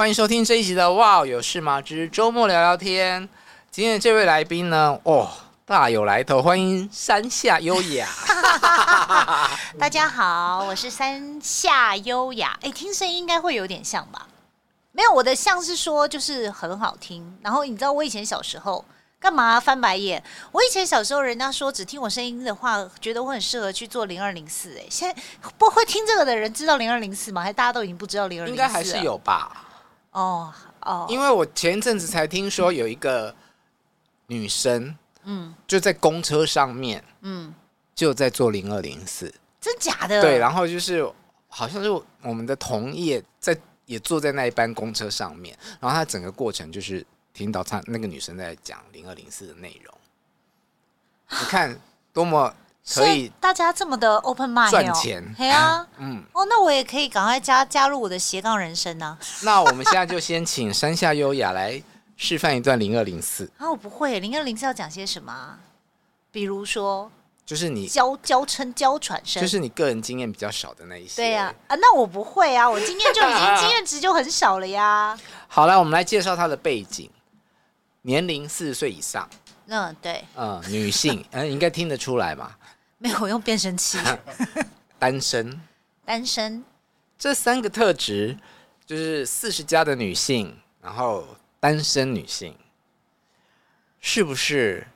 欢迎收听这一集的《哇有事吗之周末聊聊天》。今天的这位来宾呢，哦，大有来头，欢迎山下优雅。大家好，我是山下优雅。哎，听声音应该会有点像吧？没有，我的像是说就是很好听。然后你知道我以前小时候干嘛翻白眼？我以前小时候人家说只听我声音的话，觉得我很适合去做零二零四。哎，现在不会听这个的人知道零二零四吗？还大家都已经不知道零二零四？应该还是有吧。哦哦，因为我前一阵子才听说有一个女生，嗯，就在公车上面，嗯，就在做零二零四，真假的？对，然后就是好像是我们的同业在也坐在那一班公车上面，然后他整个过程就是听到他那个女生在讲零二零四的内容，你看多么。可以，大家这么的 open mind 赚钱，对啊，嗯，哦，那我也可以赶快加加入我的斜杠人生呢。那我们现在就先请山下优雅来示范一段零二零四。啊，我不会，零二零四要讲些什么？比如说，就是你娇娇嗔娇喘声，就是你个人经验比较少的那一些。对呀，啊，那我不会啊，我经验就已经经验值就很少了呀。好了，我们来介绍她的背景，年龄四十岁以上。嗯，对，嗯，女性，嗯，应该听得出来嘛。没有用变声器，单身，单身，这三个特质就是四十加的女性，然后单身女性，是不是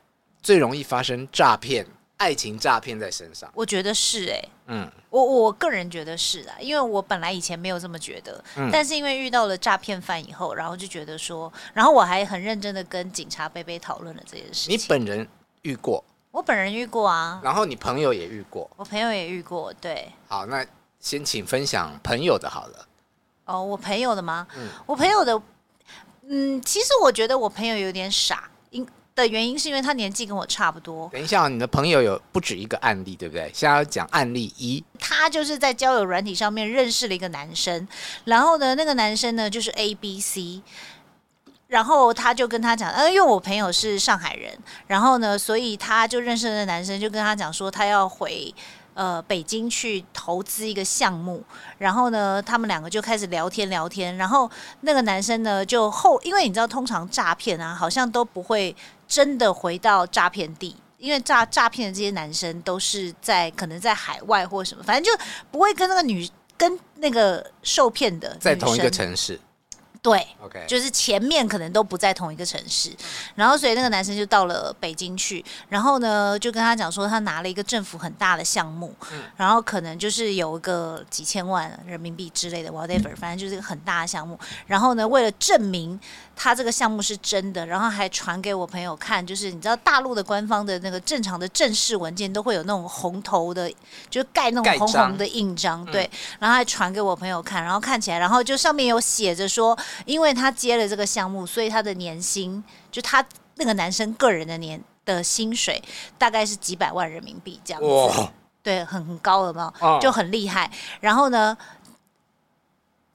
最容易发生诈骗、爱情诈骗在身上？我觉得是哎、欸，嗯，我我个人觉得是啊，因为我本来以前没有这么觉得，嗯、但是因为遇到了诈骗犯以后，然后就觉得说，然后我还很认真的跟警察贝贝讨论了这件事情。你本人遇过？我本人遇过啊，然后你朋友也遇过，我朋友也遇过，对。好，那先请分享朋友的好了。哦，我朋友的吗？嗯，我朋友的，嗯，其实我觉得我朋友有点傻，因的原因是因为他年纪跟我差不多。等一下，你的朋友有不止一个案例，对不对？现在要讲案例一，他就是在交友软体上面认识了一个男生，然后呢，那个男生呢就是 A B C。然后他就跟他讲，呃，因为我朋友是上海人，然后呢，所以他就认识的男生就跟他讲说，他要回呃北京去投资一个项目，然后呢，他们两个就开始聊天聊天，然后那个男生呢就后，因为你知道，通常诈骗啊，好像都不会真的回到诈骗地，因为诈诈骗的这些男生都是在可能在海外或什么，反正就不会跟那个女跟那个受骗的在同一个城市。对，Okay. 就是前面可能都不在同一个城市，然后所以那个男生就到了北京去，然后呢就跟他讲说他拿了一个政府很大的项目，嗯、然后可能就是有一个几千万人民币之类的，whatever，反正就是一个很大的项目，然后呢为了证明。他这个项目是真的，然后还传给我朋友看，就是你知道大陆的官方的那个正常的正式文件都会有那种红头的，就盖那种红红的印章，对，然后还传给我朋友看，然后看起来，然后就上面有写着说，因为他接了这个项目，所以他的年薪，就他那个男生个人的年的薪水大概是几百万人民币这样子，哇对，很很高了嘛，就很厉害，然后呢？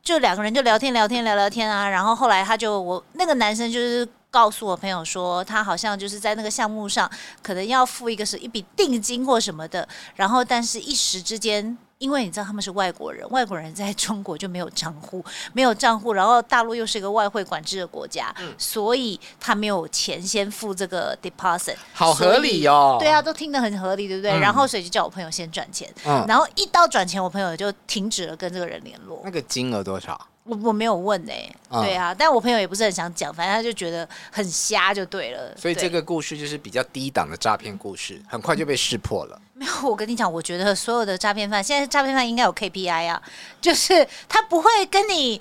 就两个人就聊天聊天聊聊天啊，然后后来他就我那个男生就是告诉我朋友说，他好像就是在那个项目上可能要付一个是一笔定金或什么的，然后但是一时之间。因为你知道他们是外国人，外国人在中国就没有账户，没有账户，然后大陆又是一个外汇管制的国家，嗯、所以他没有钱先付这个 deposit，好合理哦。对啊，都听得很合理，对不对？嗯、然后所以就叫我朋友先转钱，嗯、然后一到转钱，我朋友就停止了跟这个人联络。那个金额多少？我我没有问哎、欸，嗯、对啊，但我朋友也不是很想讲，反正他就觉得很瞎就对了。所以这个故事就是比较低档的诈骗故事，很快就被识破了。没有，我跟你讲，我觉得所有的诈骗犯，现在诈骗犯应该有 KPI 啊，就是他不会跟你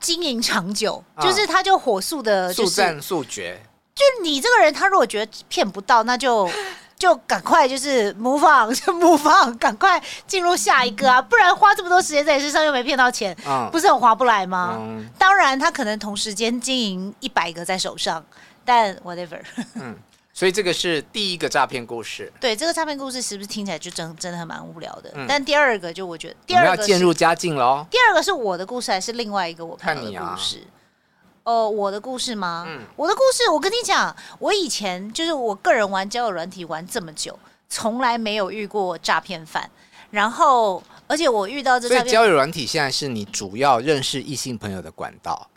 经营长久，嗯、就是他就火速的、就是，速战速决。就你这个人，他如果觉得骗不到，那就。就赶快就是 move on，就 move on，赶快进入下一个啊！不然花这么多时间在你身上又没骗到钱，嗯、不是很划不来吗？嗯、当然，他可能同时间经营一百个在手上，但 whatever。嗯，所以这个是第一个诈骗故事。对，这个诈骗故事是不是听起来就真真的很蛮无聊的？嗯、但第二个就我觉得，第二个要渐入佳境喽。第二个是我的故事，还是另外一个我朋友的故事？哦、呃，我的故事吗？嗯，我的故事，我跟你讲，我以前就是我个人玩交友软体玩这么久，从来没有遇过诈骗犯。然后，而且我遇到这，所以交友软体现在是你主要认识异性朋友的管道。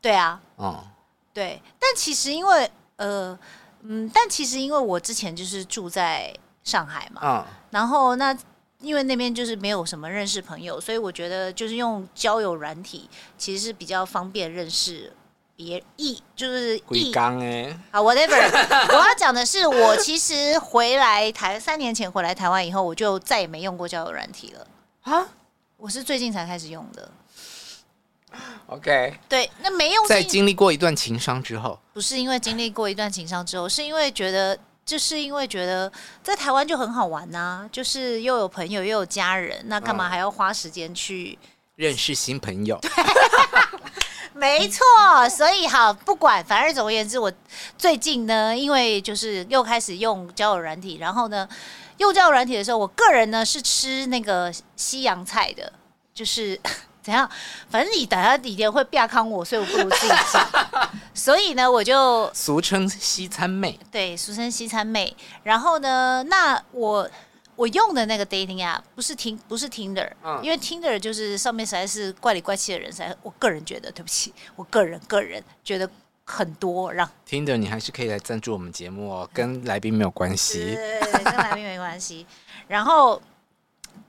对啊，嗯，对。但其实因为呃，嗯，但其实因为我之前就是住在上海嘛，嗯，然后那因为那边就是没有什么认识朋友，所以我觉得就是用交友软体其实是比较方便认识。别意就是异刚哎，好 whatever。我要讲的是，我其实回来台三年前回来台湾以后，我就再也没用过交友软体了啊！我是最近才开始用的。OK，对，那没用。在经历过一段情伤之后，不是因为经历过一段情伤之后，是因为觉得，就是因为觉得在台湾就很好玩呐、啊，就是又有朋友又有家人，那干嘛还要花时间去、嗯、认识新朋友？没错，所以好不管，反正总而言之，我最近呢，因为就是又开始用交友软体，然后呢，用交友软体的时候，我个人呢是吃那个西洋菜的，就是 怎样，反正你等下几天会变康我，所以我不如自己讲，所以呢，我就俗称西餐妹，对，俗称西餐妹，然后呢，那我。我用的那个 dating app 不是听不是 Tinder，嗯，因为 Tinder 就是上面实在是怪里怪气的人，实在我个人觉得，对不起，我个人个人觉得很多。让 Tinder 你还是可以来赞助我们节目哦，跟来宾没有关系，对，跟来宾没关系。然后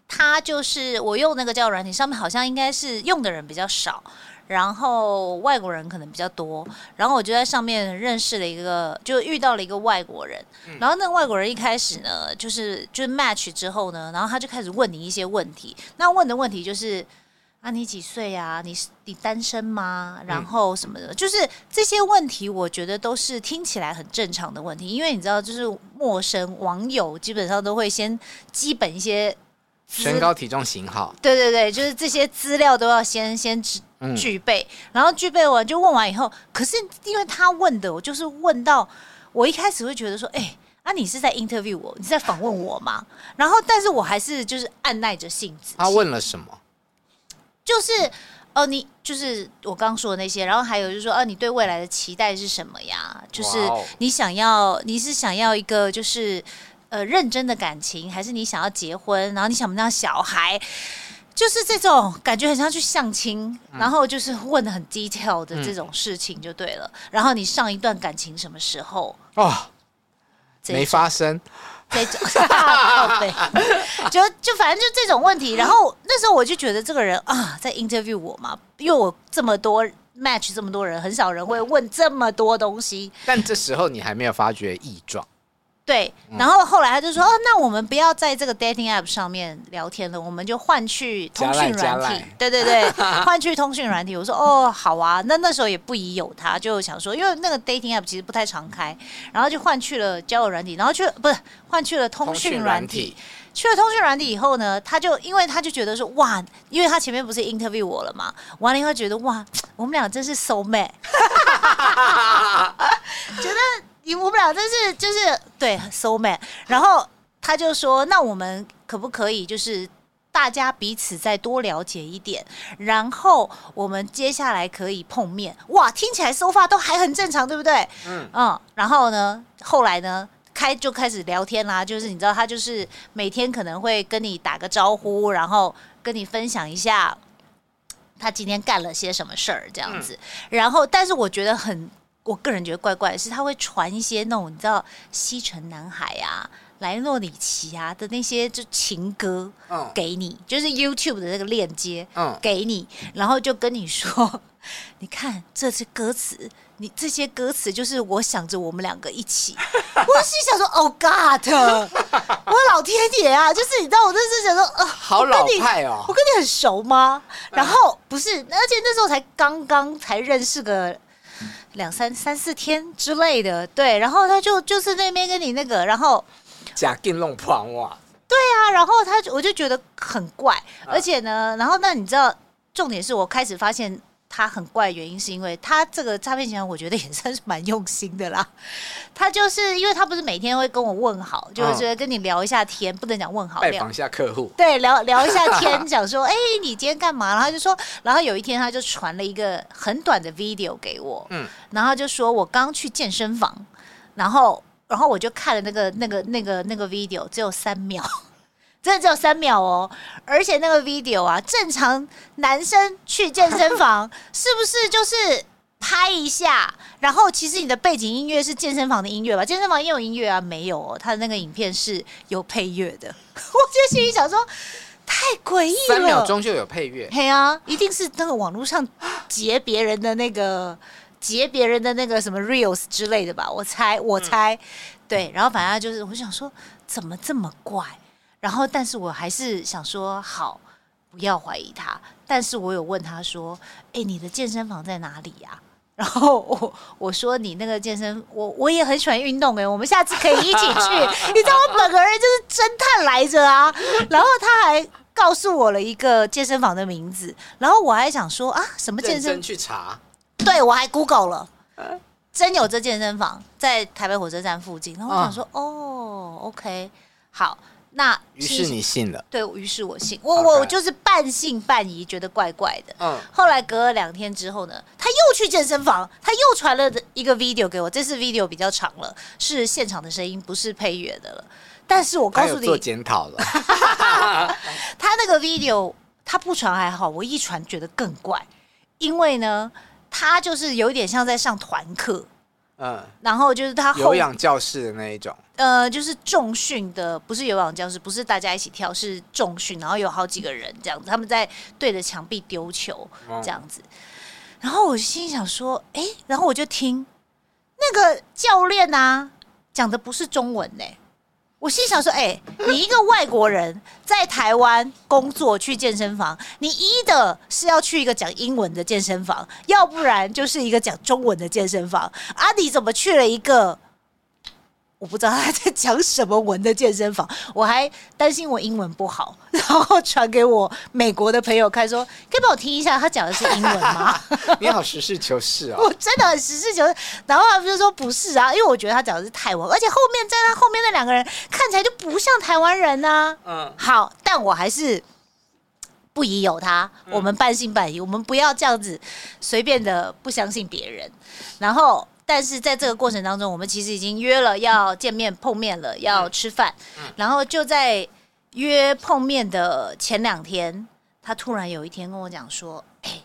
他就是我用那个叫软体，上面好像应该是用的人比较少。然后外国人可能比较多，然后我就在上面认识了一个，就遇到了一个外国人。然后那个外国人一开始呢，就是就是 match 之后呢，然后他就开始问你一些问题。那问的问题就是啊，你几岁啊？你你单身吗？然后什么的，就是这些问题，我觉得都是听起来很正常的问题，因为你知道，就是陌生网友基本上都会先基本一些身高、体重、型号，对对对，就是这些资料都要先先具备，然后具备完就问完以后，可是因为他问的，我就是问到我一开始会觉得说，哎、欸，啊，你是在 interview 我，你是在访问我吗？然后，但是我还是就是按耐着性子。他问了什么？就是，哦、呃，你就是我刚刚说的那些，然后还有就是说，哦、呃，你对未来的期待是什么呀？就是你想要，你是想要一个就是呃认真的感情，还是你想要结婚？然后你想不想要小孩？就是这种感觉很像去相亲，嗯、然后就是问的很 detail 的这种事情就对了。嗯、然后你上一段感情什么时候？哦，种没发生。这种，对，就就反正就这种问题。然后那时候我就觉得这个人啊，在 interview 我嘛，因为我这么多 match 这么多人，很少人会问这么多东西。但这时候你还没有发觉异状。对，然后后来他就说：“哦，那我们不要在这个 dating app 上面聊天了，我们就换去通讯软体。对对对，换去通讯软体。”我说：“哦，好啊。”那那时候也不宜有他，就想说，因为那个 dating app 其实不太常开，然后就换去了交友软体，然后去不是换去了通讯软体。去了通讯软体以后呢，他就因为他就觉得说：“哇，因为他前面不是 interview 我了嘛，完了以后觉得哇，我们俩真是 soul mate，觉得。”我们俩真是就是对 soul mate，然后他就说：“那我们可不可以就是大家彼此再多了解一点，然后我们接下来可以碰面？哇，听起来 so far 都还很正常，对不对？嗯嗯。然后呢，后来呢，开就开始聊天啦，就是你知道他就是每天可能会跟你打个招呼，然后跟你分享一下他今天干了些什么事儿这样子。然后，但是我觉得很。我个人觉得怪怪的是，他会传一些那种你知道西城男孩啊。莱诺里奇啊的那些就情歌，给你，嗯、就是 YouTube 的那个链接，嗯，给你，然后就跟你说，你看这次歌词，你这些歌词就是我想着我们两个一起，我心想说，Oh God，我老天爷啊，就是你知道，我那是想说，呃，好老派哦，我跟你很熟吗？然后不是，而且那时候才刚刚才认识个两三三四天之类的，对，然后他就就是那边跟你那个，然后。假金龙胖哇！对啊，然后他我就觉得很怪，而且呢，然后那你知道，重点是我开始发现他很怪的原因，是因为他这个诈骗集团，我觉得也算是蛮用心的啦。他就是因为他不是每天会跟我问好，就是跟你聊一下天，不能讲问好，拜访一下客户，对，聊聊一下天，讲说，哎，你今天干嘛？然后就说，然后有一天他就传了一个很短的 video 给我，嗯，然后就说我刚去健身房，然后。然后我就看了那个、那个、那个、那个 video，只有三秒，真的只有三秒哦！而且那个 video 啊，正常男生去健身房 是不是就是拍一下？然后其实你的背景音乐是健身房的音乐吧？健身房也有音乐啊？没有哦，他的那个影片是有配乐的。我就心里想说，太诡异了，三秒钟就有配乐？嘿啊，一定是那个网络上截别人的那个。截别人的那个什么 reels 之类的吧，我猜，我猜，嗯、对，然后反正就是，我想说怎么这么怪，然后但是我还是想说好，不要怀疑他，但是我有问他说，哎，你的健身房在哪里呀、啊？然后我我说你那个健身，我我也很喜欢运动哎，我们下次可以一起去，你知道我本个人就是侦探来着啊，然后他还告诉我了一个健身房的名字，然后我还想说啊，什么健身？去查。对，我还 Google 了，真有这健身房在台北火车站附近。然后我想说，哦，哦，OK，好，那于是你信了？对，于是我信，我我就是半信半疑，觉得怪怪的。嗯，后来隔了两天之后呢，他又去健身房，他又传了一个 video 给我，这次 video 比较长了，是现场的声音，不是配乐的了。但是我告诉你，做检讨了，他那个 video 他不传还好，我一传觉得更怪，因为呢。他就是有点像在上团课，嗯，然后就是他后有氧教室的那一种，呃，就是重训的，不是有氧教室，不是大家一起跳，是重训，然后有好几个人这样子，他们在对着墙壁丢球这样子，然后我心想说，哎，然后我就听那个教练啊讲的不是中文呢。我心想说：“哎、你一个外国人在台湾工作去健身房，你一的是要去一个讲英文的健身房，要不然就是一个讲中文的健身房。啊，你怎么去了一个？”我不知道他在讲什么文的健身房，我还担心我英文不好，然后传给我美国的朋友看，说可以帮我听一下他讲的是英文吗？你好实事求是啊、哦！我真的很实事求是。然后他们就说不是啊，因为我觉得他讲的是泰文，而且后面在他后面那两个人看起来就不像台湾人啊。嗯，好，但我还是不疑有他，我们半信半疑，我们不要这样子随便的不相信别人，然后。但是在这个过程当中，我们其实已经约了要见面碰面了，要吃饭。然后就在约碰面的前两天，他突然有一天跟我讲说：“哎，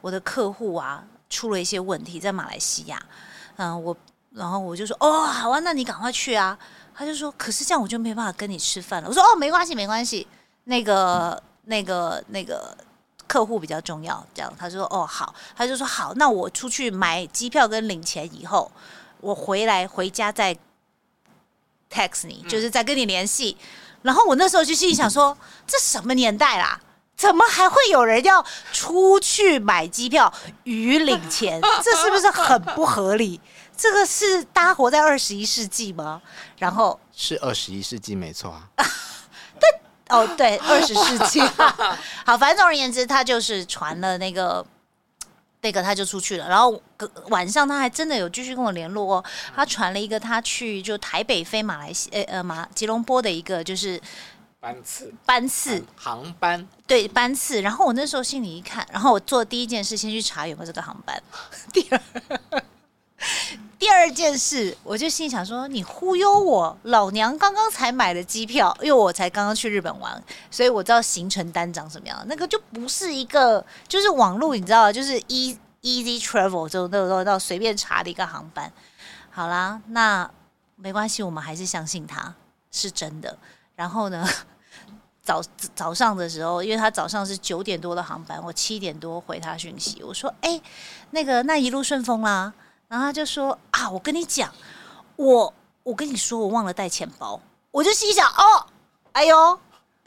我的客户啊出了一些问题，在马来西亚。嗯，我然后我就说：哦，好啊，那你赶快去啊。他就说：可是这样我就没办法跟你吃饭了。我说：哦，没关系，没关系。那个，那个，那个。”客户比较重要，这样他说哦好，他就说好，那我出去买机票跟领钱以后，我回来回家再 text 你，就是再跟你联系。然后我那时候就心里想说，这什么年代啦？怎么还会有人要出去买机票与领钱？这是不是很不合理？这个是大家活在二十一世纪吗？然后是二十一世纪没错啊。哦，对，二十世纪。好，反正总而言之，他就是传了那个，那个他就出去了。然后晚上他还真的有继续跟我联络哦。他传了一个他去就台北飞马来西亚，呃呃马吉隆坡的一个就是班次班次航班，对班次。然后我那时候心里一看，然后我做第一件事先去查有没有这个航班。第二。第二件事，我就心想说：“你忽悠我，老娘刚刚才买的机票，因为我才刚刚去日本玩，所以我知道行程单长什么样。那个就不是一个，就是网络，你知道，就是一。” easy travel，就到到到随便查的一个航班。好啦，那没关系，我们还是相信他是真的。然后呢，早早上的时候，因为他早上是九点多的航班，我七点多回他讯息，我说：“哎，那个那一路顺风啦。”然后他就说：“啊，我跟你讲，我我跟你说，我忘了带钱包。”我就心想：“哦，哎呦，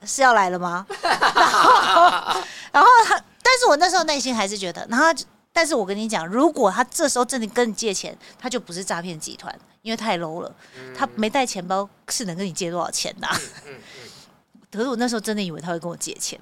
是要来了吗？” 然后，然后他，但是我那时候内心还是觉得，然后，但是我跟你讲，如果他这时候真的跟你借钱，他就不是诈骗集团，因为太 low 了。他没带钱包，是能跟你借多少钱的啊？可是我那时候真的以为他会跟我借钱。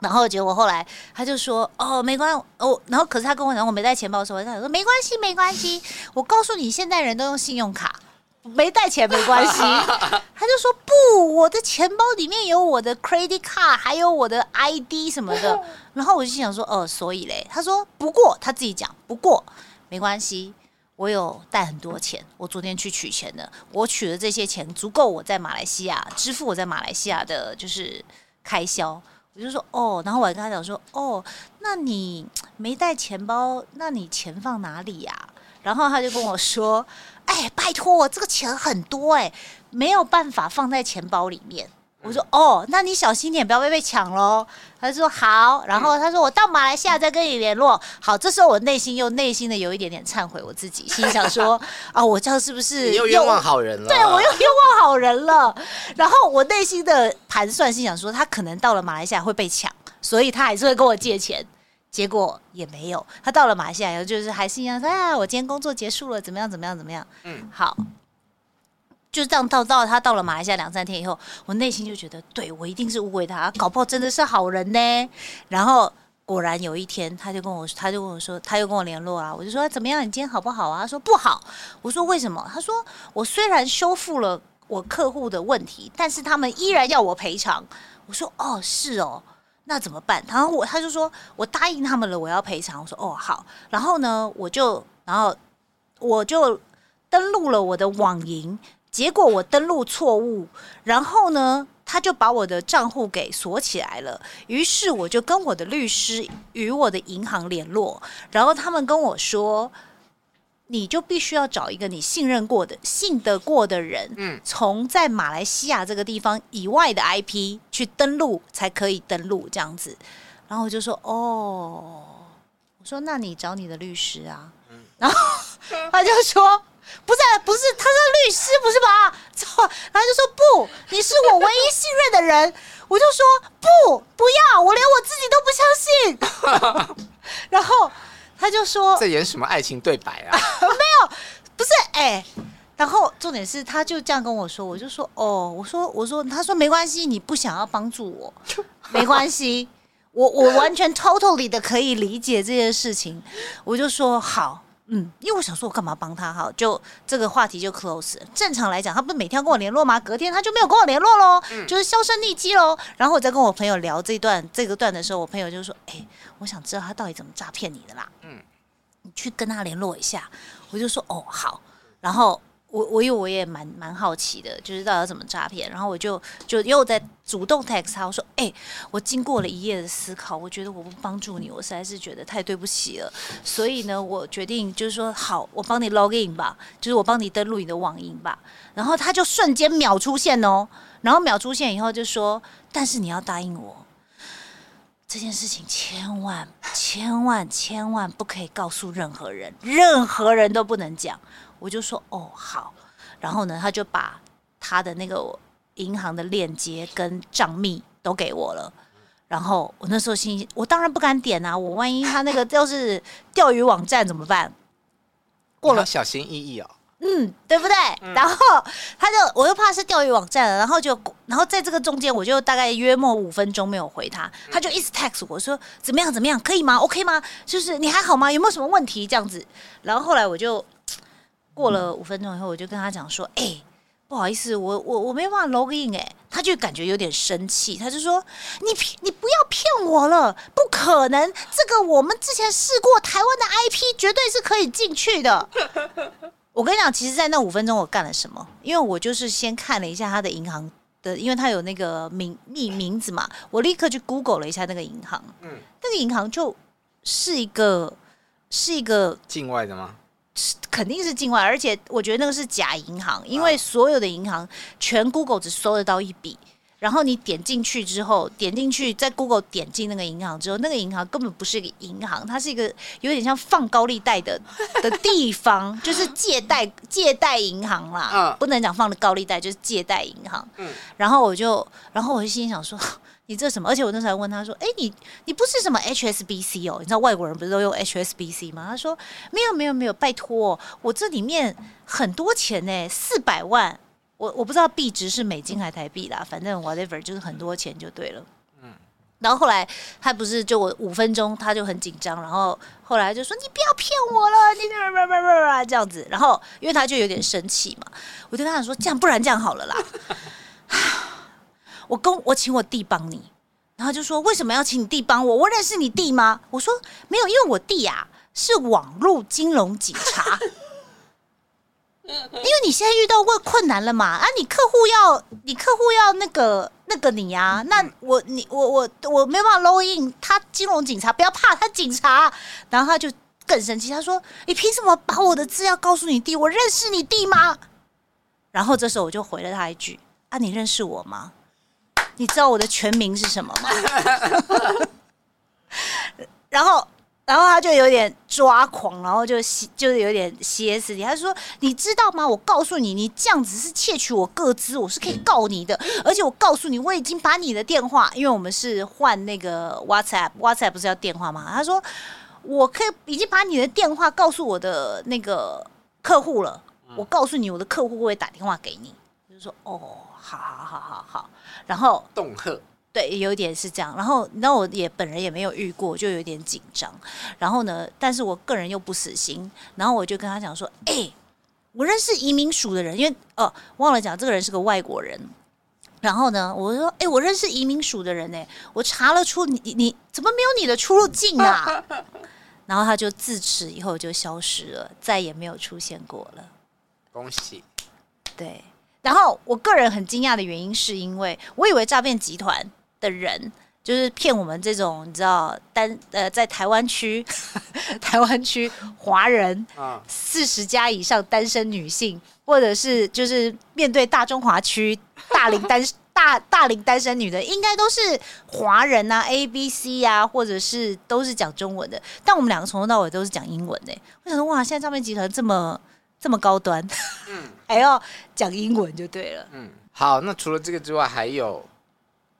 然后结果后来他就说：“哦，没关系哦。”然后可是他跟我讲我没带钱包的时候，他说：“没关系，没关系。”我告诉你，现在人都用信用卡，没带钱没关系。他就说：“不，我的钱包里面有我的 credit card，还有我的 ID 什么的。”然后我就想说：“哦，所以嘞？”他说：“不过他自己讲，不过没关系，我有带很多钱。我昨天去取钱的，我取的这些钱足够我在马来西亚支付我在马来西亚的就是开销。”我就说哦，然后我还跟他讲说哦，那你没带钱包，那你钱放哪里呀？然后他就跟我说，哎，拜托这个钱很多哎，没有办法放在钱包里面。我说哦，那你小心点，不要被被抢喽。他就说好，然后他说我到马来西亚再跟你联络。好，这时候我内心又内心的有一点点忏悔我自己，心想说啊、哦，我这样是不是又又冤枉好人了？对，我又冤枉好人了。然后我内心的盘算，心想说他可能到了马来西亚会被抢，所以他还是会跟我借钱。结果也没有，他到了马来西亚以后就是还是一样说啊，我今天工作结束了，怎么样怎么样怎么样？嗯，好。就这样到到他到了马来西亚两三天以后，我内心就觉得，对，我一定是误会他，搞不好真的是好人呢。然后果然有一天，他就跟我，他就跟我说，他又跟我联络啊。我就说怎么样，你今天好不好啊？他说不好。我说为什么？他说我虽然修复了我客户的问题，但是他们依然要我赔偿。我说哦，是哦，那怎么办？然后我他就说我答应他们了，我要赔偿。我说哦好。然后呢，我就然后我就登录了我的网银。结果我登录错误，然后呢，他就把我的账户给锁起来了。于是我就跟我的律师与我的银行联络，然后他们跟我说，你就必须要找一个你信任过的、信得过的人，嗯，从在马来西亚这个地方以外的 IP 去登录才可以登录这样子。然后我就说，哦，我说那你找你的律师啊，然后他就说。不是不是，他是律师，不是吧？然后他就说不，你是我唯一信任的人。我就说不，不要，我连我自己都不相信。然后他就说在演什么爱情对白啊？没有，不是哎、欸。然后重点是，他就这样跟我说，我就说哦，我说我说，他说没关系，你不想要帮助我，没关系，我我完全 totally 的可以理解这件事情。我就说好。嗯，因为我想说，我干嘛帮他？哈，就这个话题就 close。正常来讲，他不是每天要跟我联络吗？隔天他就没有跟我联络喽，嗯、就是销声匿迹喽。然后我在跟我朋友聊这段这个段的时候，我朋友就说：“哎，我想知道他到底怎么诈骗你的啦。”嗯，你去跟他联络一下。我就说：“哦，好。”然后。我我因为我也蛮蛮好奇的，就是到底怎么诈骗，然后我就就又在主动 text 他，我说，哎、我经过了一夜的思考，我觉得我不帮助你，我实在是觉得太对不起了，所以呢，我决定就是说，好，我帮你 log in 吧，就是我帮你登录你的网银吧，然后他就瞬间秒出现哦，然后秒出现以后就说，但是你要答应我，这件事情千万千万千万不可以告诉任何人，任何人都不能讲。我就说哦好，然后呢，他就把他的那个银行的链接跟账密都给我了，然后我那时候心，我当然不敢点啊，我万一他那个要是钓鱼网站怎么办？过了小心翼翼哦，嗯，对不对？嗯、然后他就我又怕是钓鱼网站，然后就然后在这个中间，我就大概约莫五分钟没有回他，他就一直 text 我说怎么样怎么样，可以吗？OK 吗？就是你还好吗？有没有什么问题？这样子，然后后来我就。过了五分钟以后，我就跟他讲说：“哎、欸，不好意思，我我我没办法 log in。”哎，他就感觉有点生气，他就说：“你你不要骗我了，不可能！这个我们之前试过，台湾的 IP 绝对是可以进去的。”我跟你讲，其实，在那五分钟我干了什么？因为我就是先看了一下他的银行的，因为他有那个名名名字嘛，我立刻去 Google 了一下那个银行。嗯，那个银行就是一个。是一个境外的吗？肯定是境外，而且我觉得那个是假银行，因为所有的银行全 Google 只搜得到一笔。然后你点进去之后，点进去在 Google 点进那个银行之后，那个银行根本不是一个银行，它是一个有点像放高利贷的 的地方，就是借贷借贷银行啦，嗯不能讲放的高利贷，就是借贷银行。嗯然后我就，然后我就心想说，你这什么？而且我那时候还问他说，哎，你你不是什么 HSBC 哦？你知道外国人不是都用 HSBC 吗？他说没有没有没有，拜托，我这里面很多钱呢，四百万。我我不知道币值是美金还是台币啦，反正 whatever 就是很多钱就对了。嗯，然后后来他不是就我五分钟他就很紧张，然后后来就说你不要骗我了，你这样子，然后因为他就有点生气嘛，我就跟他说这样不然这样好了啦，我跟我请我弟帮你，然后就说为什么要请你弟帮我？我认识你弟吗？我说没有，因为我弟呀、啊、是网络金融警察。因为你现在遇到过困难了嘛？啊，你客户要你客户要那个那个你啊，那我你我我我没办法 log in，他金融警察不要怕，他警察，然后他就更生气，他说你凭什么把我的资料告诉你弟？我认识你弟吗？然后这时候我就回了他一句啊，你认识我吗？你知道我的全名是什么吗？然后。然后他就有点抓狂，然后就就是有点歇斯底。他说：“你知道吗？我告诉你，你这样子是窃取我个资，我是可以告你的。而且我告诉你，我已经把你的电话，因为我们是换那个 WhatsApp，WhatsApp 不是要电话吗？他说我可以已经把你的电话告诉我的那个客户了。我告诉你，我的客户会打电话给你。就说哦，好好好好好。然后恫吓。”对，有一点是这样。然后，那我也本人也没有遇过，就有点紧张。然后呢，但是我个人又不死心。然后我就跟他讲说：“哎，我认识移民署的人，因为哦，忘了讲，这个人是个外国人。然后呢，我说：哎，我认识移民署的人呢，我查了出你，你怎么没有你的出入境啊？然后他就自此以后就消失了，再也没有出现过了。恭喜。对。然后我个人很惊讶的原因，是因为我以为诈骗集团。的人就是骗我们这种你知道单呃在台湾区 台湾区华人四十加以上单身女性，或者是就是面对大中华区大龄单大大龄单身女的，应该都是华人啊 A B C 啊，或者是都是讲中文的。但我们两个从头到尾都是讲英文的。我想说哇，现在诈骗集团这么这么高端，嗯，还要讲英文就对了。嗯，好，那除了这个之外，还有。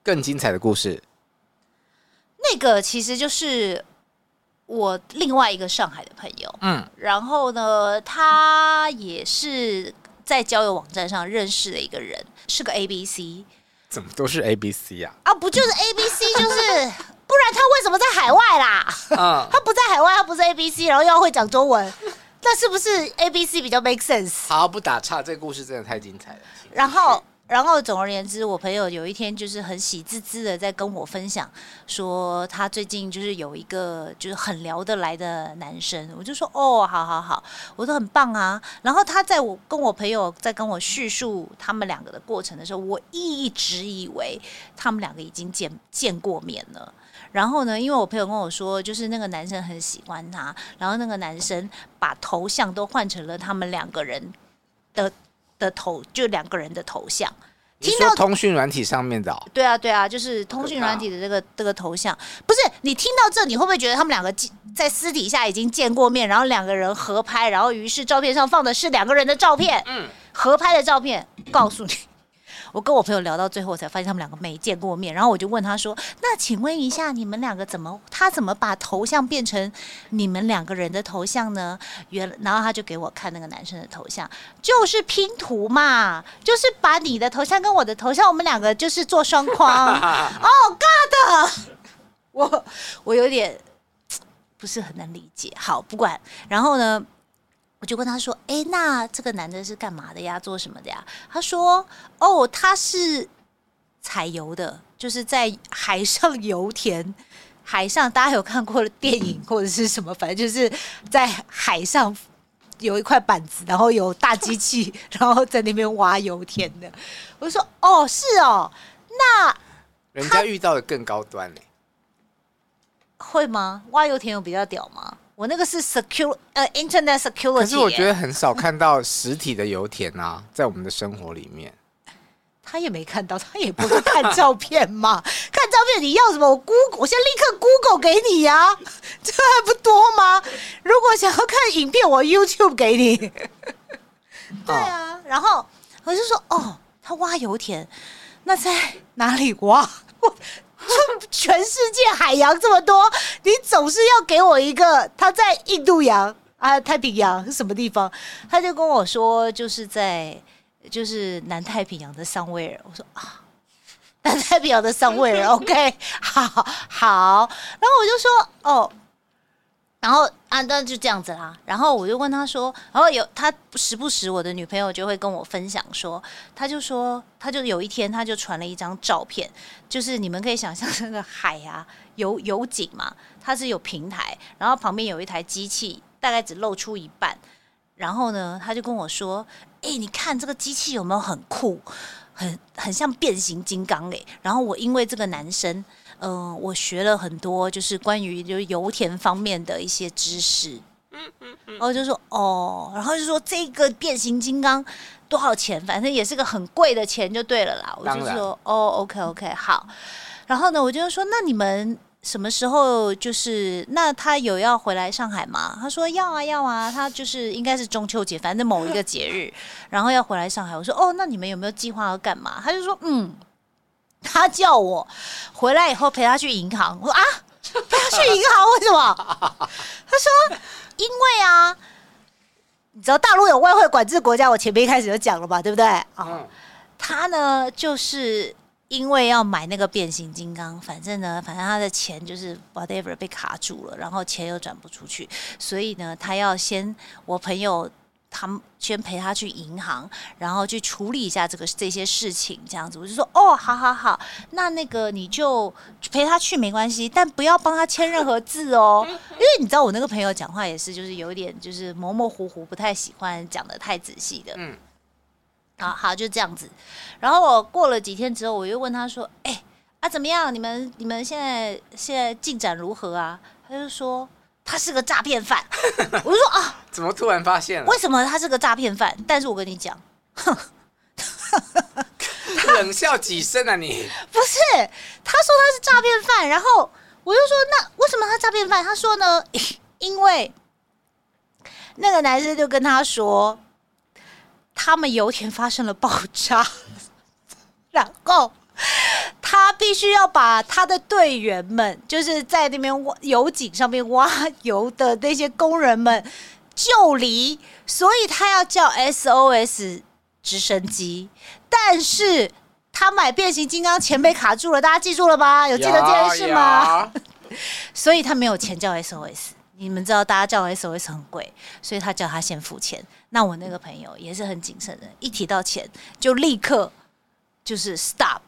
更精彩的故事，那个其实就是我另外一个上海的朋友，嗯，然后呢，他也是在交友网站上认识的一个人，是个 A B C，怎么都是 A B C 呀？啊，不就是 A B C，就是不然他为什么在海外啦？嗯，他不在海外，他不是 A B C，然后又要会讲中文，那是不是 A B C 比较 make sense？好，不打岔，这个故事真的太精彩了。然后。然后总而言之，我朋友有一天就是很喜滋滋的在跟我分享，说他最近就是有一个就是很聊得来的男生，我就说哦，好好好，我说很棒啊。然后他在我跟我朋友在跟我叙述他们两个的过程的时候，我一直以为他们两个已经见见过面了。然后呢，因为我朋友跟我说，就是那个男生很喜欢他，然后那个男生把头像都换成了他们两个人的。的头就两个人的头像，听到通讯软体上面的、哦，对啊对啊，就是通讯软体的这个这个头像，不是你听到这，你会不会觉得他们两个在私底下已经见过面，然后两个人合拍，然后于是照片上放的是两个人的照片，嗯，合拍的照片，告诉你。我跟我朋友聊到最后，我才发现他们两个没见过面。然后我就问他说：“那请问一下，你们两个怎么他怎么把头像变成你们两个人的头像呢？”原然后他就给我看那个男生的头像，就是拼图嘛，就是把你的头像跟我的头像，我们两个就是做双框。哦、oh、God，我我有点不是很能理解。好，不管。然后呢？我就问他说：“哎，那这个男的是干嘛的呀？做什么的呀？”他说：“哦，他是采油的，就是在海上油田。海上大家有看过的电影或者是什么？反正就是在海上有一块板子，然后有大机器，然后在那边挖油田的。”我就说：“哦，是哦，那人家遇到的更高端呢？会吗？挖油田有比较屌吗？”我那个是 secure 呃 internet security。可是我觉得很少看到实体的油田啊，在我们的生活里面。他也没看到，他也不会看照片嘛。看照片你要什么？我 Google，我现在立刻 Google 给你呀、啊，这还不多吗？如果想要看影片，我 YouTube 给你。对啊，然后我就说，哦，他挖油田，那在哪里挖？我 全世界海洋这么多，你总是要给我一个他在印度洋啊、太平洋什么地方？他就跟我说，就是在。就是南太平洋的桑威尔，我说啊，南太平洋的桑威尔，OK，好好，然后我就说哦，然后啊，那就这样子啦。然后我就问他说，然后有他时不时我的女朋友就会跟我分享说，他就说，他就有一天他就传了一张照片，就是你们可以想象那个海啊，有有景嘛，它是有平台，然后旁边有一台机器，大概只露出一半。然后呢，他就跟我说：“哎，你看这个机器有没有很酷，很很像变形金刚哎。”然后我因为这个男生，嗯、呃，我学了很多就是关于就是油田方面的一些知识。嗯嗯嗯。然后就说哦，然后就说这个变形金刚多少钱？反正也是个很贵的钱就对了啦。我就说哦，OK OK，好。然后呢，我就说那你们。什么时候就是那他有要回来上海吗？他说要啊要啊，他就是应该是中秋节，反正某一个节日，然后要回来上海。我说哦，那你们有没有计划要干嘛？他就说嗯，他叫我回来以后陪他去银行。我说啊，陪他去银行为什么？他说因为啊，你知道大陆有外汇管制国家，我前面一开始就讲了吧，对不对？啊、哦，他呢就是。因为要买那个变形金刚，反正呢，反正他的钱就是 whatever 被卡住了，然后钱又转不出去，所以呢，他要先我朋友他们先陪他去银行，然后去处理一下这个这些事情，这样子，我就说哦，好好好，那那个你就陪他去没关系，但不要帮他签任何字哦，因为你知道我那个朋友讲话也是就是有点就是模模糊糊，不太喜欢讲的太仔细的，嗯。好好，就这样子。然后我过了几天之后，我又问他说：“哎、欸，啊，怎么样？你们你们现在现在进展如何啊？”他就说：“他是个诈骗犯。”我就说：“啊，怎么突然发现了？为什么他是个诈骗犯？”但是我跟你讲，哼，冷笑几声啊你？不是，他说他是诈骗犯，然后我就说：“那为什么他诈骗犯？”他说呢，因为那个男生就跟他说。他们油田发生了爆炸，然后他必须要把他的队员们，就是在那边挖油井上面挖油的那些工人们救离，所以他要叫 SOS 直升机。但是他买变形金刚钱被卡住了，大家记住了吗？有记得这件事吗？所以他没有钱叫 SOS。你们知道，大家叫 SOS 很贵，所以他叫他先付钱。那我那个朋友也是很谨慎的，一提到钱就立刻就是 stop。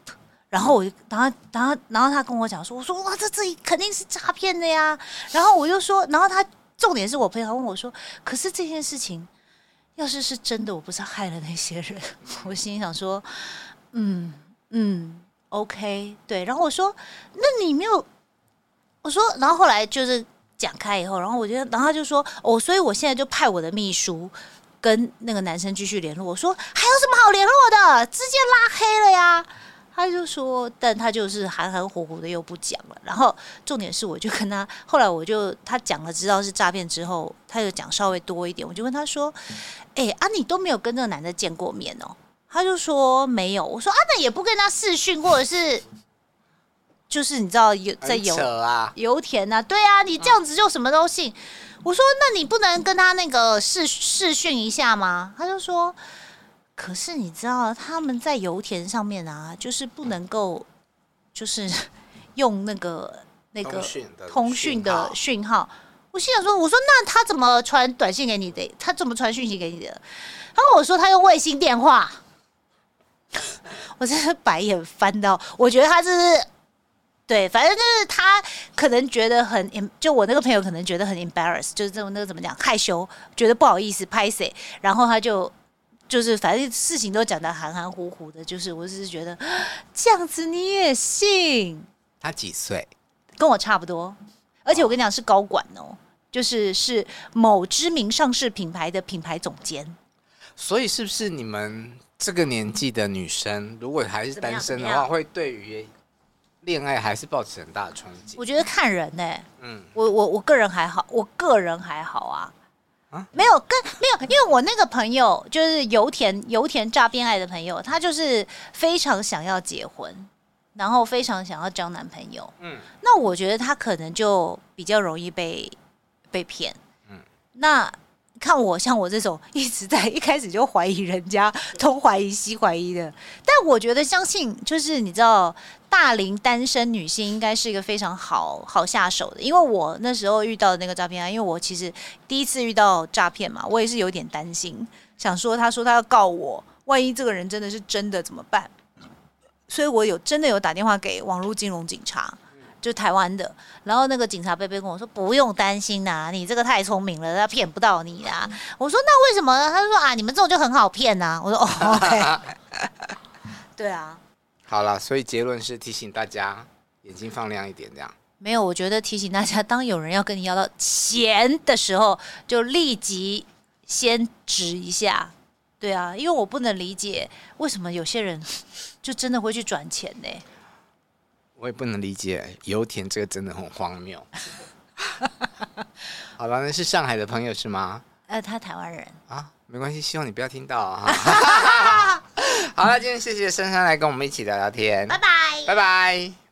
然后我就，然后，然后，然后他跟我讲说：“我说哇，这这肯定是诈骗的呀。”然后我就说，然后他重点是我朋友问我说：“可是这件事情要是是真的，我不是害了那些人？” 我心里想说：“嗯嗯，OK，对。”然后我说：“那你没有？”我说，然后后来就是。讲开以后，然后我觉得，然后他就说：“哦，所以我现在就派我的秘书跟那个男生继续联络。”我说：“还有什么好联络的？直接拉黑了呀！”他就说：“但他就是含含糊糊的又不讲了。”然后重点是，我就跟他后来我就他讲了知道是诈骗之后，他就讲稍微多一点。我就问他说：“哎啊，你都没有跟那个男的见过面哦？”他就说：“没有。”我说：“啊，那也不跟他试训或者是？”就是你知道有在油啊油田呐、啊，对啊，你这样子就什么都信。嗯、我说，那你不能跟他那个试试训一下吗？他就说，可是你知道他们在油田上面啊，就是不能够，就是 用那个那个通讯的讯号。我心想说，我说那他怎么传短信给你的？他怎么传讯息给你的？然后我说他用卫星电话。我真是白眼翻到，我觉得他这是。对，反正就是他可能觉得很，就我那个朋友可能觉得很 embarrass，就是这种那个怎么讲，害羞，觉得不好意思拍谁，然后他就就是反正事情都讲得含含糊糊的，就是我只是觉得这样子你也信？他几岁？跟我差不多，而且我跟你讲是高管哦，就是是某知名上市品牌的品牌总监。所以是不是你们这个年纪的女生，如果还是单身的话，会对于恋爱还是抱持很大的憧憬？我觉得看人呢、欸。嗯，我我我个人还好，我个人还好啊。啊，没有跟没有，因为我那个朋友就是油田油田诈骗爱的朋友，他就是非常想要结婚，然后非常想要交男朋友。嗯，那我觉得他可能就比较容易被被骗。嗯，那。看我像我这种一直在一开始就怀疑人家，东怀疑西怀疑的，但我觉得相信就是你知道，大龄单身女性应该是一个非常好好下手的，因为我那时候遇到的那个诈骗案，因为我其实第一次遇到诈骗嘛，我也是有点担心，想说他说他要告我，万一这个人真的是真的怎么办？所以我有真的有打电话给网络金融警察。就台湾的，然后那个警察贝贝跟我说：“不用担心呐、啊，你这个太聪明了，他骗不到你啊。”我说：“那为什么呢？”他说：“啊，你们这种就很好骗呐、啊。”我说：“哦，OK。”对啊。好了，所以结论是提醒大家眼睛放亮一点，这样。没有，我觉得提醒大家，当有人要跟你要到钱的时候，就立即先止一下。对啊，因为我不能理解为什么有些人就真的会去转钱呢？我也不能理解油田这个真的很荒谬。好了，那是上海的朋友是吗？呃，他台湾人啊，没关系，希望你不要听到啊。好了，今天谢谢珊珊来跟我们一起聊聊天，拜拜，拜拜。